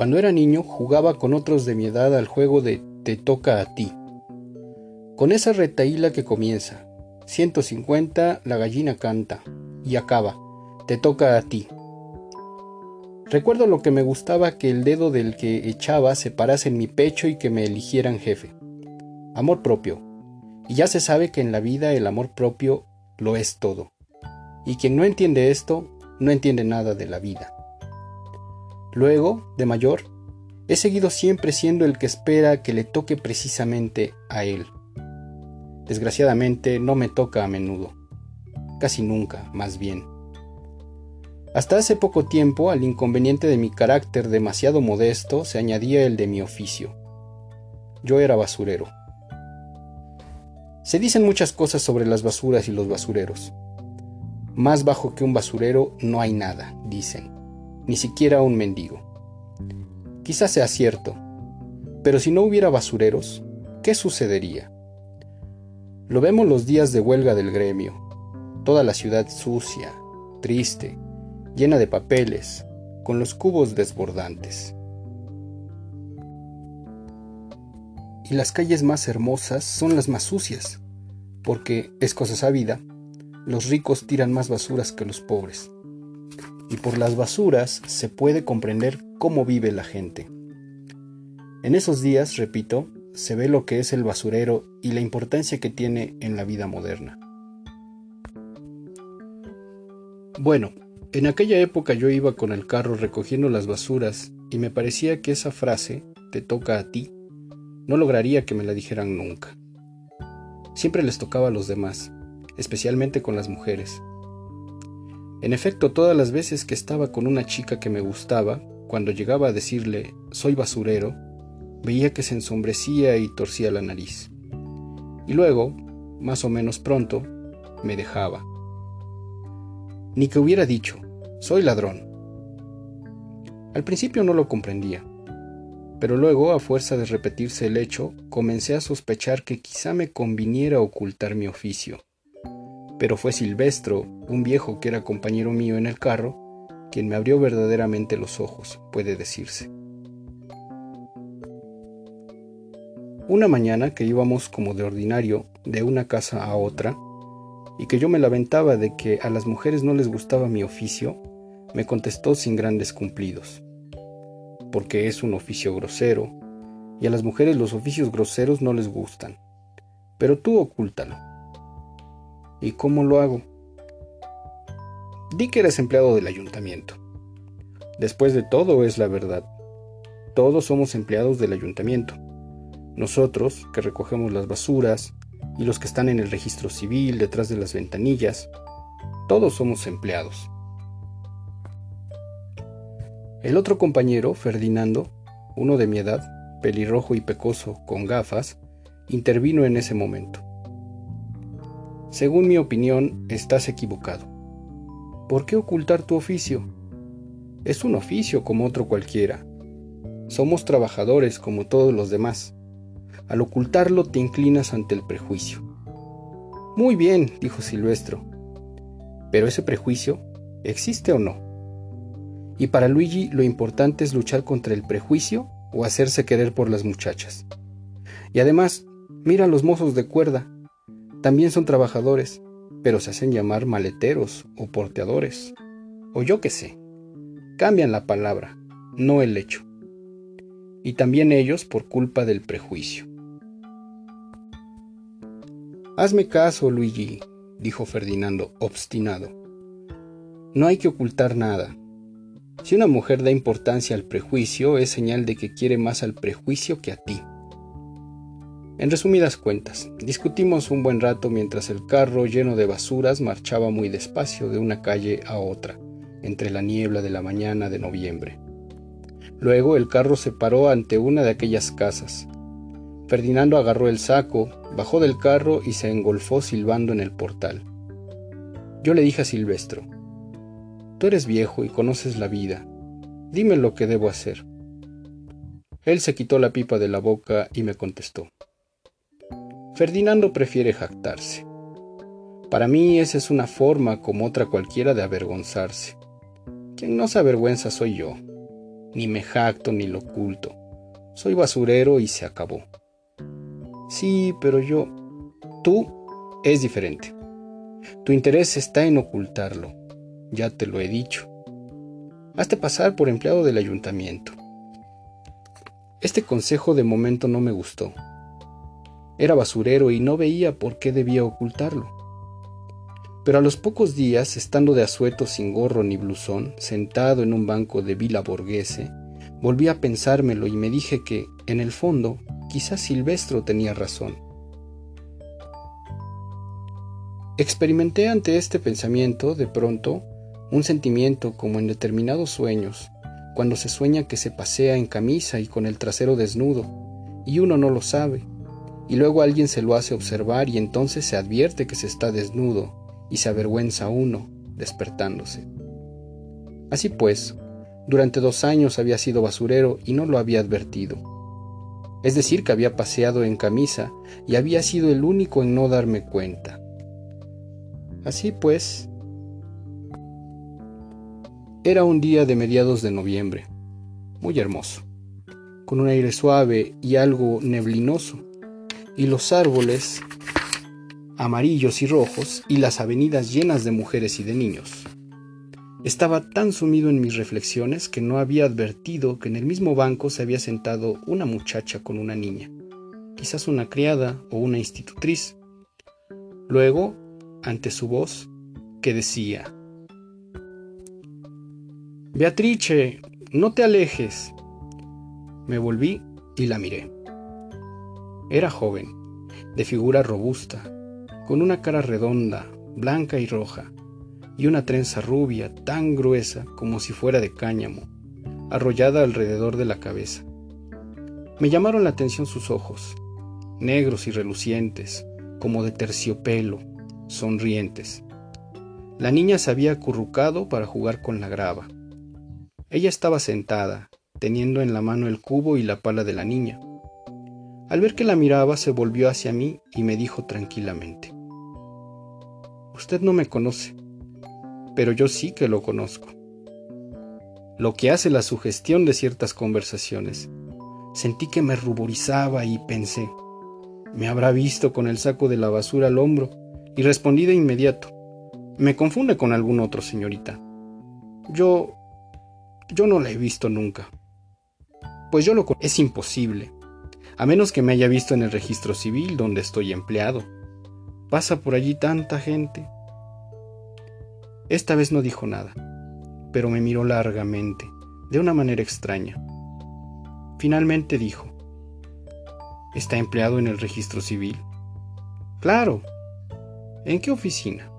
Cuando era niño jugaba con otros de mi edad al juego de Te toca a ti. Con esa retaíla que comienza, 150, la gallina canta, y acaba, Te toca a ti. Recuerdo lo que me gustaba que el dedo del que echaba se parase en mi pecho y que me eligieran jefe. Amor propio. Y ya se sabe que en la vida el amor propio lo es todo. Y quien no entiende esto, no entiende nada de la vida. Luego, de mayor, he seguido siempre siendo el que espera que le toque precisamente a él. Desgraciadamente no me toca a menudo. Casi nunca, más bien. Hasta hace poco tiempo al inconveniente de mi carácter demasiado modesto se añadía el de mi oficio. Yo era basurero. Se dicen muchas cosas sobre las basuras y los basureros. Más bajo que un basurero no hay nada, dicen, ni siquiera un mendigo. Quizás sea cierto, pero si no hubiera basureros, ¿qué sucedería? Lo vemos los días de huelga del gremio, toda la ciudad sucia, triste, llena de papeles, con los cubos desbordantes. Y las calles más hermosas son las más sucias, porque, es cosa sabida, los ricos tiran más basuras que los pobres. Y por las basuras se puede comprender cómo vive la gente. En esos días, repito, se ve lo que es el basurero y la importancia que tiene en la vida moderna. Bueno, en aquella época yo iba con el carro recogiendo las basuras y me parecía que esa frase, te toca a ti, no lograría que me la dijeran nunca. Siempre les tocaba a los demás, especialmente con las mujeres. En efecto, todas las veces que estaba con una chica que me gustaba, cuando llegaba a decirle soy basurero, veía que se ensombrecía y torcía la nariz. Y luego, más o menos pronto, me dejaba ni que hubiera dicho, soy ladrón. Al principio no lo comprendía, pero luego, a fuerza de repetirse el hecho, comencé a sospechar que quizá me conviniera ocultar mi oficio. Pero fue Silvestro, un viejo que era compañero mío en el carro, quien me abrió verdaderamente los ojos, puede decirse. Una mañana que íbamos como de ordinario de una casa a otra, y que yo me lamentaba de que a las mujeres no les gustaba mi oficio, me contestó sin grandes cumplidos. Porque es un oficio grosero, y a las mujeres los oficios groseros no les gustan. Pero tú ocúltalo. ¿Y cómo lo hago? Di que eres empleado del ayuntamiento. Después de todo es la verdad. Todos somos empleados del ayuntamiento. Nosotros, que recogemos las basuras, y los que están en el registro civil detrás de las ventanillas. Todos somos empleados. El otro compañero, Ferdinando, uno de mi edad, pelirrojo y pecoso, con gafas, intervino en ese momento. Según mi opinión, estás equivocado. ¿Por qué ocultar tu oficio? Es un oficio como otro cualquiera. Somos trabajadores como todos los demás. Al ocultarlo te inclinas ante el prejuicio. Muy bien, dijo Silvestro. Pero ese prejuicio, ¿existe o no? Y para Luigi lo importante es luchar contra el prejuicio o hacerse querer por las muchachas. Y además, mira a los mozos de cuerda. También son trabajadores, pero se hacen llamar maleteros o porteadores. O yo qué sé. Cambian la palabra, no el hecho. Y también ellos por culpa del prejuicio. Hazme caso, Luigi, dijo Ferdinando, obstinado. No hay que ocultar nada. Si una mujer da importancia al prejuicio, es señal de que quiere más al prejuicio que a ti. En resumidas cuentas, discutimos un buen rato mientras el carro lleno de basuras marchaba muy despacio de una calle a otra, entre la niebla de la mañana de noviembre. Luego el carro se paró ante una de aquellas casas, Ferdinando agarró el saco, bajó del carro y se engolfó silbando en el portal. Yo le dije a Silvestro, Tú eres viejo y conoces la vida, dime lo que debo hacer. Él se quitó la pipa de la boca y me contestó, Ferdinando prefiere jactarse. Para mí esa es una forma como otra cualquiera de avergonzarse. Quien no se avergüenza soy yo. ni me jacto ni lo oculto. Soy basurero y se acabó. Sí, pero yo... Tú es diferente. Tu interés está en ocultarlo. Ya te lo he dicho. Hazte pasar por empleado del ayuntamiento. Este consejo de momento no me gustó. Era basurero y no veía por qué debía ocultarlo. Pero a los pocos días, estando de asueto sin gorro ni blusón, sentado en un banco de Vila Borghese, volví a pensármelo y me dije que, en el fondo, quizás Silvestro tenía razón. Experimenté ante este pensamiento, de pronto, un sentimiento como en determinados sueños, cuando se sueña que se pasea en camisa y con el trasero desnudo, y uno no lo sabe, y luego alguien se lo hace observar y entonces se advierte que se está desnudo, y se avergüenza uno, despertándose. Así pues, durante dos años había sido basurero y no lo había advertido. Es decir, que había paseado en camisa y había sido el único en no darme cuenta. Así pues, era un día de mediados de noviembre, muy hermoso, con un aire suave y algo neblinoso, y los árboles amarillos y rojos y las avenidas llenas de mujeres y de niños. Estaba tan sumido en mis reflexiones que no había advertido que en el mismo banco se había sentado una muchacha con una niña, quizás una criada o una institutriz. Luego, ante su voz, que decía, Beatrice, no te alejes. Me volví y la miré. Era joven, de figura robusta, con una cara redonda, blanca y roja, y una trenza rubia tan gruesa como si fuera de cáñamo, arrollada alrededor de la cabeza. Me llamaron la atención sus ojos, negros y relucientes, como de terciopelo, sonrientes. La niña se había acurrucado para jugar con la grava. Ella estaba sentada, teniendo en la mano el cubo y la pala de la niña. Al ver que la miraba, se volvió hacia mí y me dijo tranquilamente, Usted no me conoce, pero yo sí que lo conozco. Lo que hace la sugestión de ciertas conversaciones. Sentí que me ruborizaba y pensé, me habrá visto con el saco de la basura al hombro y respondí de inmediato, me confunde con algún otro, señorita. Yo... yo no la he visto nunca. Pues yo lo es imposible, a menos que me haya visto en el registro civil donde estoy empleado. Pasa por allí tanta gente. Esta vez no dijo nada, pero me miró largamente, de una manera extraña. Finalmente dijo, ¿Está empleado en el registro civil? Claro. ¿En qué oficina?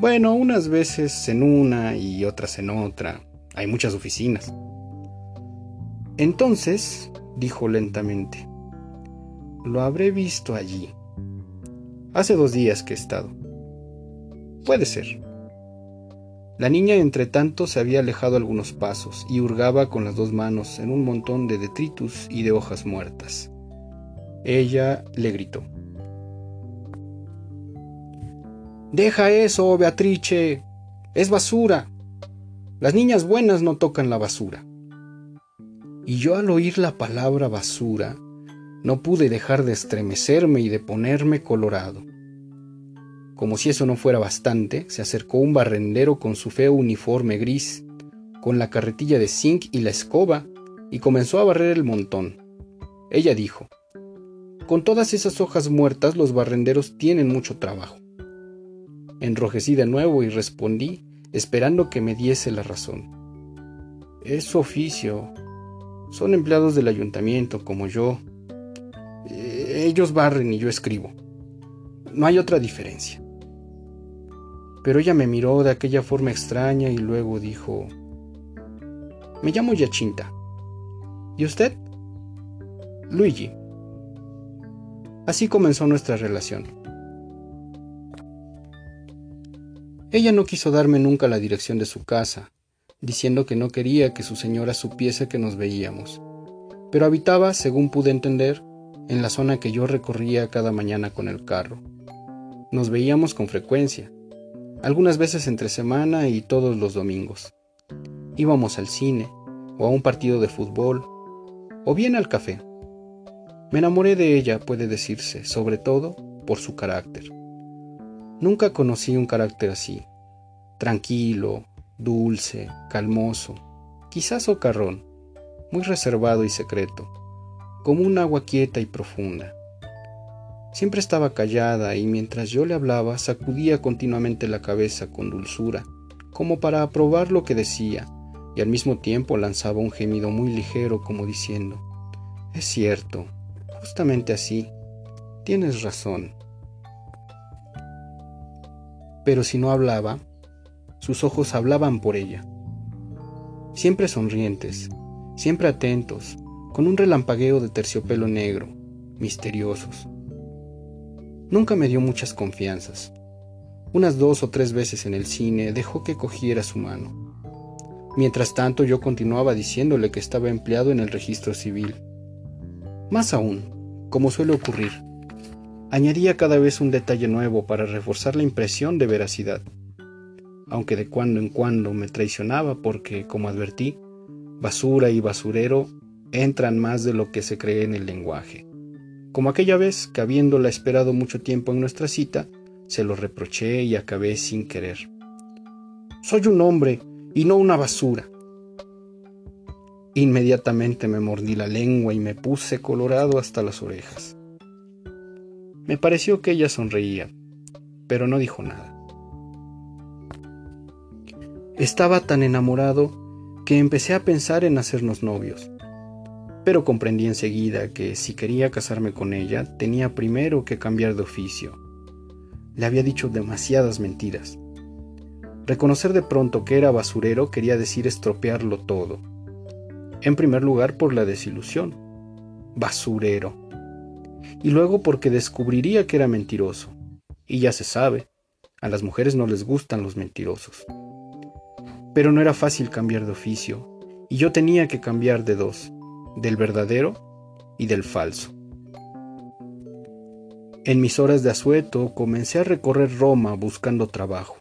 Bueno, unas veces en una y otras en otra. Hay muchas oficinas. Entonces, dijo lentamente, lo habré visto allí. Hace dos días que he estado. Puede ser. La niña, entre tanto, se había alejado algunos pasos y hurgaba con las dos manos en un montón de detritus y de hojas muertas. Ella le gritó. Deja eso, Beatrice. Es basura. Las niñas buenas no tocan la basura. Y yo al oír la palabra basura, no pude dejar de estremecerme y de ponerme colorado. Como si eso no fuera bastante, se acercó un barrendero con su feo uniforme gris, con la carretilla de zinc y la escoba, y comenzó a barrer el montón. Ella dijo, Con todas esas hojas muertas los barrenderos tienen mucho trabajo. Enrojecí de nuevo y respondí, esperando que me diese la razón. Es su oficio. Son empleados del ayuntamiento, como yo, ellos barren y yo escribo. No hay otra diferencia. Pero ella me miró de aquella forma extraña y luego dijo, me llamo Yachinta. ¿Y usted? Luigi. Así comenzó nuestra relación. Ella no quiso darme nunca la dirección de su casa, diciendo que no quería que su señora supiese que nos veíamos, pero habitaba, según pude entender, en la zona que yo recorría cada mañana con el carro. Nos veíamos con frecuencia, algunas veces entre semana y todos los domingos. Íbamos al cine, o a un partido de fútbol, o bien al café. Me enamoré de ella, puede decirse, sobre todo por su carácter. Nunca conocí un carácter así, tranquilo, dulce, calmoso, quizás socarrón, muy reservado y secreto, como un agua quieta y profunda. Siempre estaba callada y mientras yo le hablaba sacudía continuamente la cabeza con dulzura, como para aprobar lo que decía, y al mismo tiempo lanzaba un gemido muy ligero como diciendo, Es cierto, justamente así, tienes razón. Pero si no hablaba, sus ojos hablaban por ella. Siempre sonrientes, siempre atentos, con un relampagueo de terciopelo negro, misteriosos. Nunca me dio muchas confianzas. Unas dos o tres veces en el cine dejó que cogiera su mano. Mientras tanto yo continuaba diciéndole que estaba empleado en el registro civil. Más aún, como suele ocurrir, añadía cada vez un detalle nuevo para reforzar la impresión de veracidad aunque de cuando en cuando me traicionaba porque, como advertí, basura y basurero entran más de lo que se cree en el lenguaje. Como aquella vez que habiéndola esperado mucho tiempo en nuestra cita, se lo reproché y acabé sin querer. Soy un hombre y no una basura. Inmediatamente me mordí la lengua y me puse colorado hasta las orejas. Me pareció que ella sonreía, pero no dijo nada. Estaba tan enamorado que empecé a pensar en hacernos novios. Pero comprendí enseguida que si quería casarme con ella, tenía primero que cambiar de oficio. Le había dicho demasiadas mentiras. Reconocer de pronto que era basurero quería decir estropearlo todo. En primer lugar por la desilusión. Basurero. Y luego porque descubriría que era mentiroso. Y ya se sabe, a las mujeres no les gustan los mentirosos. Pero no era fácil cambiar de oficio, y yo tenía que cambiar de dos, del verdadero y del falso. En mis horas de asueto comencé a recorrer Roma buscando trabajo.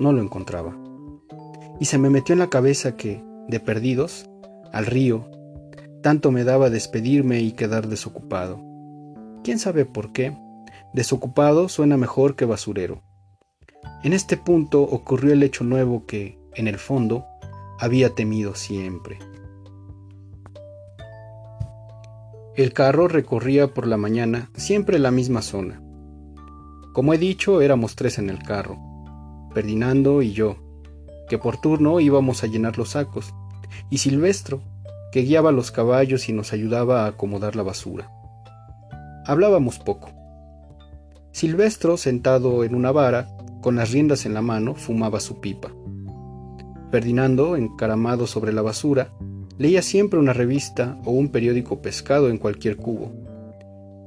No lo encontraba. Y se me metió en la cabeza que, de perdidos, al río, tanto me daba despedirme y quedar desocupado. ¿Quién sabe por qué? Desocupado suena mejor que basurero. En este punto ocurrió el hecho nuevo que, en el fondo, había temido siempre. El carro recorría por la mañana siempre la misma zona. Como he dicho, éramos tres en el carro, Ferdinando y yo, que por turno íbamos a llenar los sacos, y Silvestro, que guiaba los caballos y nos ayudaba a acomodar la basura. Hablábamos poco. Silvestro, sentado en una vara, con las riendas en la mano, fumaba su pipa. Ferdinando, encaramado sobre la basura, leía siempre una revista o un periódico pescado en cualquier cubo.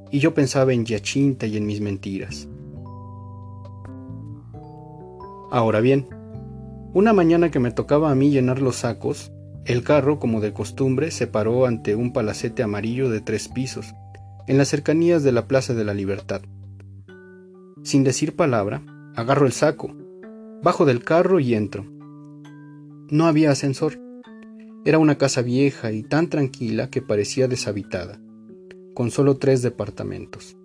Y yo pensaba en Giacinta y en mis mentiras. Ahora bien, una mañana que me tocaba a mí llenar los sacos, el carro, como de costumbre, se paró ante un palacete amarillo de tres pisos, en las cercanías de la Plaza de la Libertad. Sin decir palabra, agarro el saco, bajo del carro y entro. No había ascensor. Era una casa vieja y tan tranquila que parecía deshabitada, con solo tres departamentos.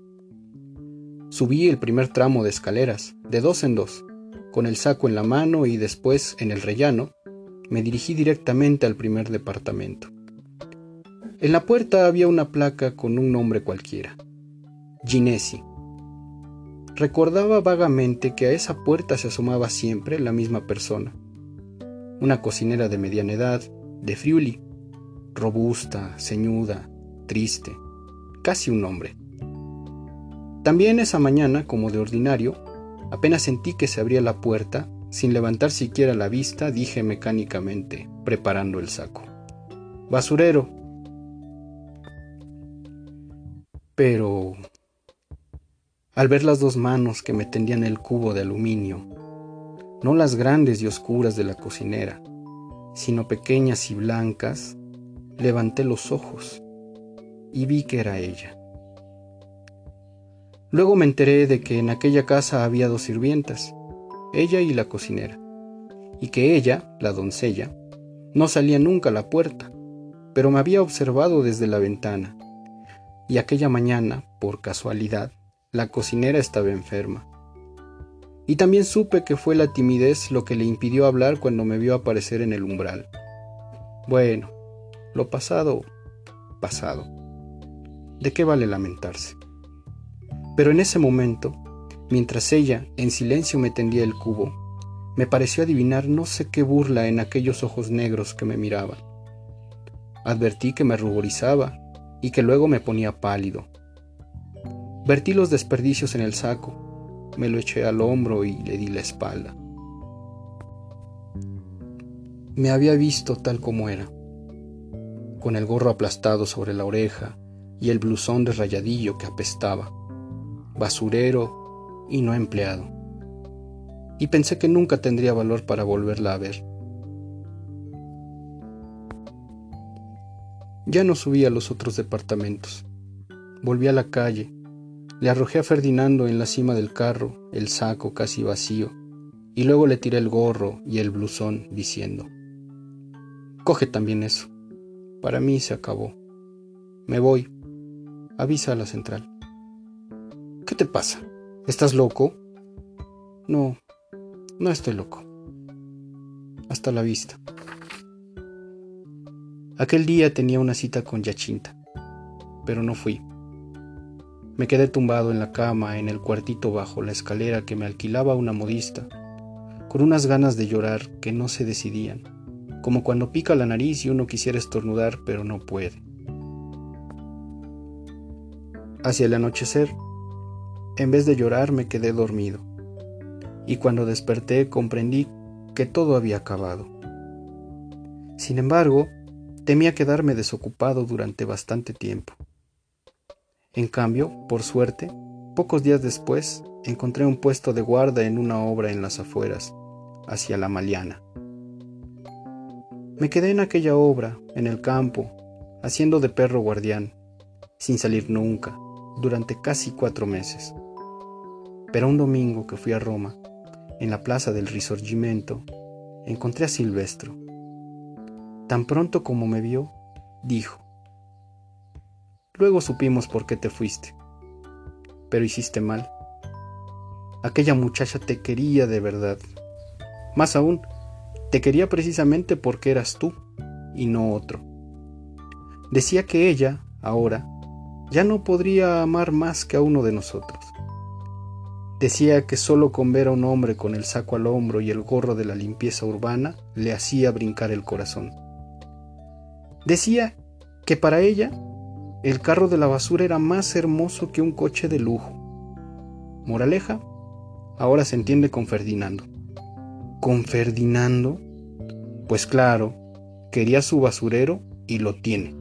Subí el primer tramo de escaleras, de dos en dos, con el saco en la mano y después, en el rellano, me dirigí directamente al primer departamento. En la puerta había una placa con un nombre cualquiera, Ginesi. Recordaba vagamente que a esa puerta se asomaba siempre la misma persona una cocinera de mediana edad, de Friuli, robusta, ceñuda, triste, casi un hombre. También esa mañana, como de ordinario, apenas sentí que se abría la puerta, sin levantar siquiera la vista, dije mecánicamente, preparando el saco. Basurero. Pero... Al ver las dos manos que me tendían el cubo de aluminio, no las grandes y oscuras de la cocinera, sino pequeñas y blancas, levanté los ojos y vi que era ella. Luego me enteré de que en aquella casa había dos sirvientas, ella y la cocinera, y que ella, la doncella, No salía nunca a la puerta, pero me había observado desde la ventana. Y aquella mañana, por casualidad, la cocinera estaba enferma. Y también supe que fue la timidez lo que le impidió hablar cuando me vio aparecer en el umbral. Bueno, lo pasado, pasado. ¿De qué vale lamentarse? Pero en ese momento, mientras ella en silencio me tendía el cubo, me pareció adivinar no sé qué burla en aquellos ojos negros que me miraban. Advertí que me ruborizaba y que luego me ponía pálido. Vertí los desperdicios en el saco, me lo eché al hombro y le di la espalda. Me había visto tal como era, con el gorro aplastado sobre la oreja y el blusón de rayadillo que apestaba basurero y no empleado. Y pensé que nunca tendría valor para volverla a ver. Ya no subí a los otros departamentos. Volví a la calle. Le arrojé a Ferdinando en la cima del carro el saco casi vacío y luego le tiré el gorro y el blusón diciendo, Coge también eso. Para mí se acabó. Me voy. Avisa a la central. ¿Qué te pasa? ¿Estás loco? No, no estoy loco. Hasta la vista. Aquel día tenía una cita con Yachinta, pero no fui. Me quedé tumbado en la cama en el cuartito bajo la escalera que me alquilaba una modista, con unas ganas de llorar que no se decidían, como cuando pica la nariz y uno quisiera estornudar pero no puede. Hacia el anochecer en vez de llorar me quedé dormido, y cuando desperté comprendí que todo había acabado. Sin embargo, temía quedarme desocupado durante bastante tiempo. En cambio, por suerte, pocos días después encontré un puesto de guarda en una obra en las afueras, hacia la Maliana. Me quedé en aquella obra, en el campo, haciendo de perro guardián, sin salir nunca, durante casi cuatro meses. Pero un domingo que fui a Roma, en la plaza del Risorgimento, encontré a Silvestro. Tan pronto como me vio, dijo, Luego supimos por qué te fuiste, pero hiciste mal. Aquella muchacha te quería de verdad. Más aún, te quería precisamente porque eras tú y no otro. Decía que ella, ahora, ya no podría amar más que a uno de nosotros. Decía que solo con ver a un hombre con el saco al hombro y el gorro de la limpieza urbana le hacía brincar el corazón. Decía que para ella el carro de la basura era más hermoso que un coche de lujo. Moraleja, ahora se entiende con Ferdinando. ¿Con Ferdinando? Pues claro, quería su basurero y lo tiene.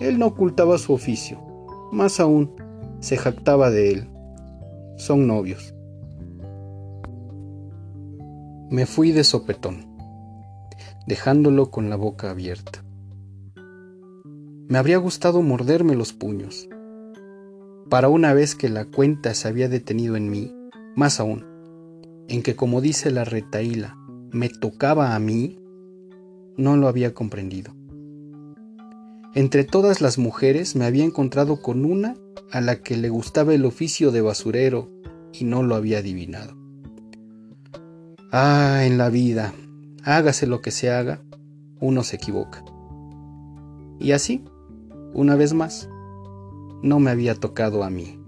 Él no ocultaba su oficio, más aún, se jactaba de él son novios. Me fui de sopetón, dejándolo con la boca abierta. Me habría gustado morderme los puños. Para una vez que la cuenta se había detenido en mí, más aún, en que como dice la retaíla, me tocaba a mí, no lo había comprendido. Entre todas las mujeres me había encontrado con una a la que le gustaba el oficio de basurero y no lo había adivinado. Ah, en la vida, hágase lo que se haga, uno se equivoca. Y así, una vez más, no me había tocado a mí.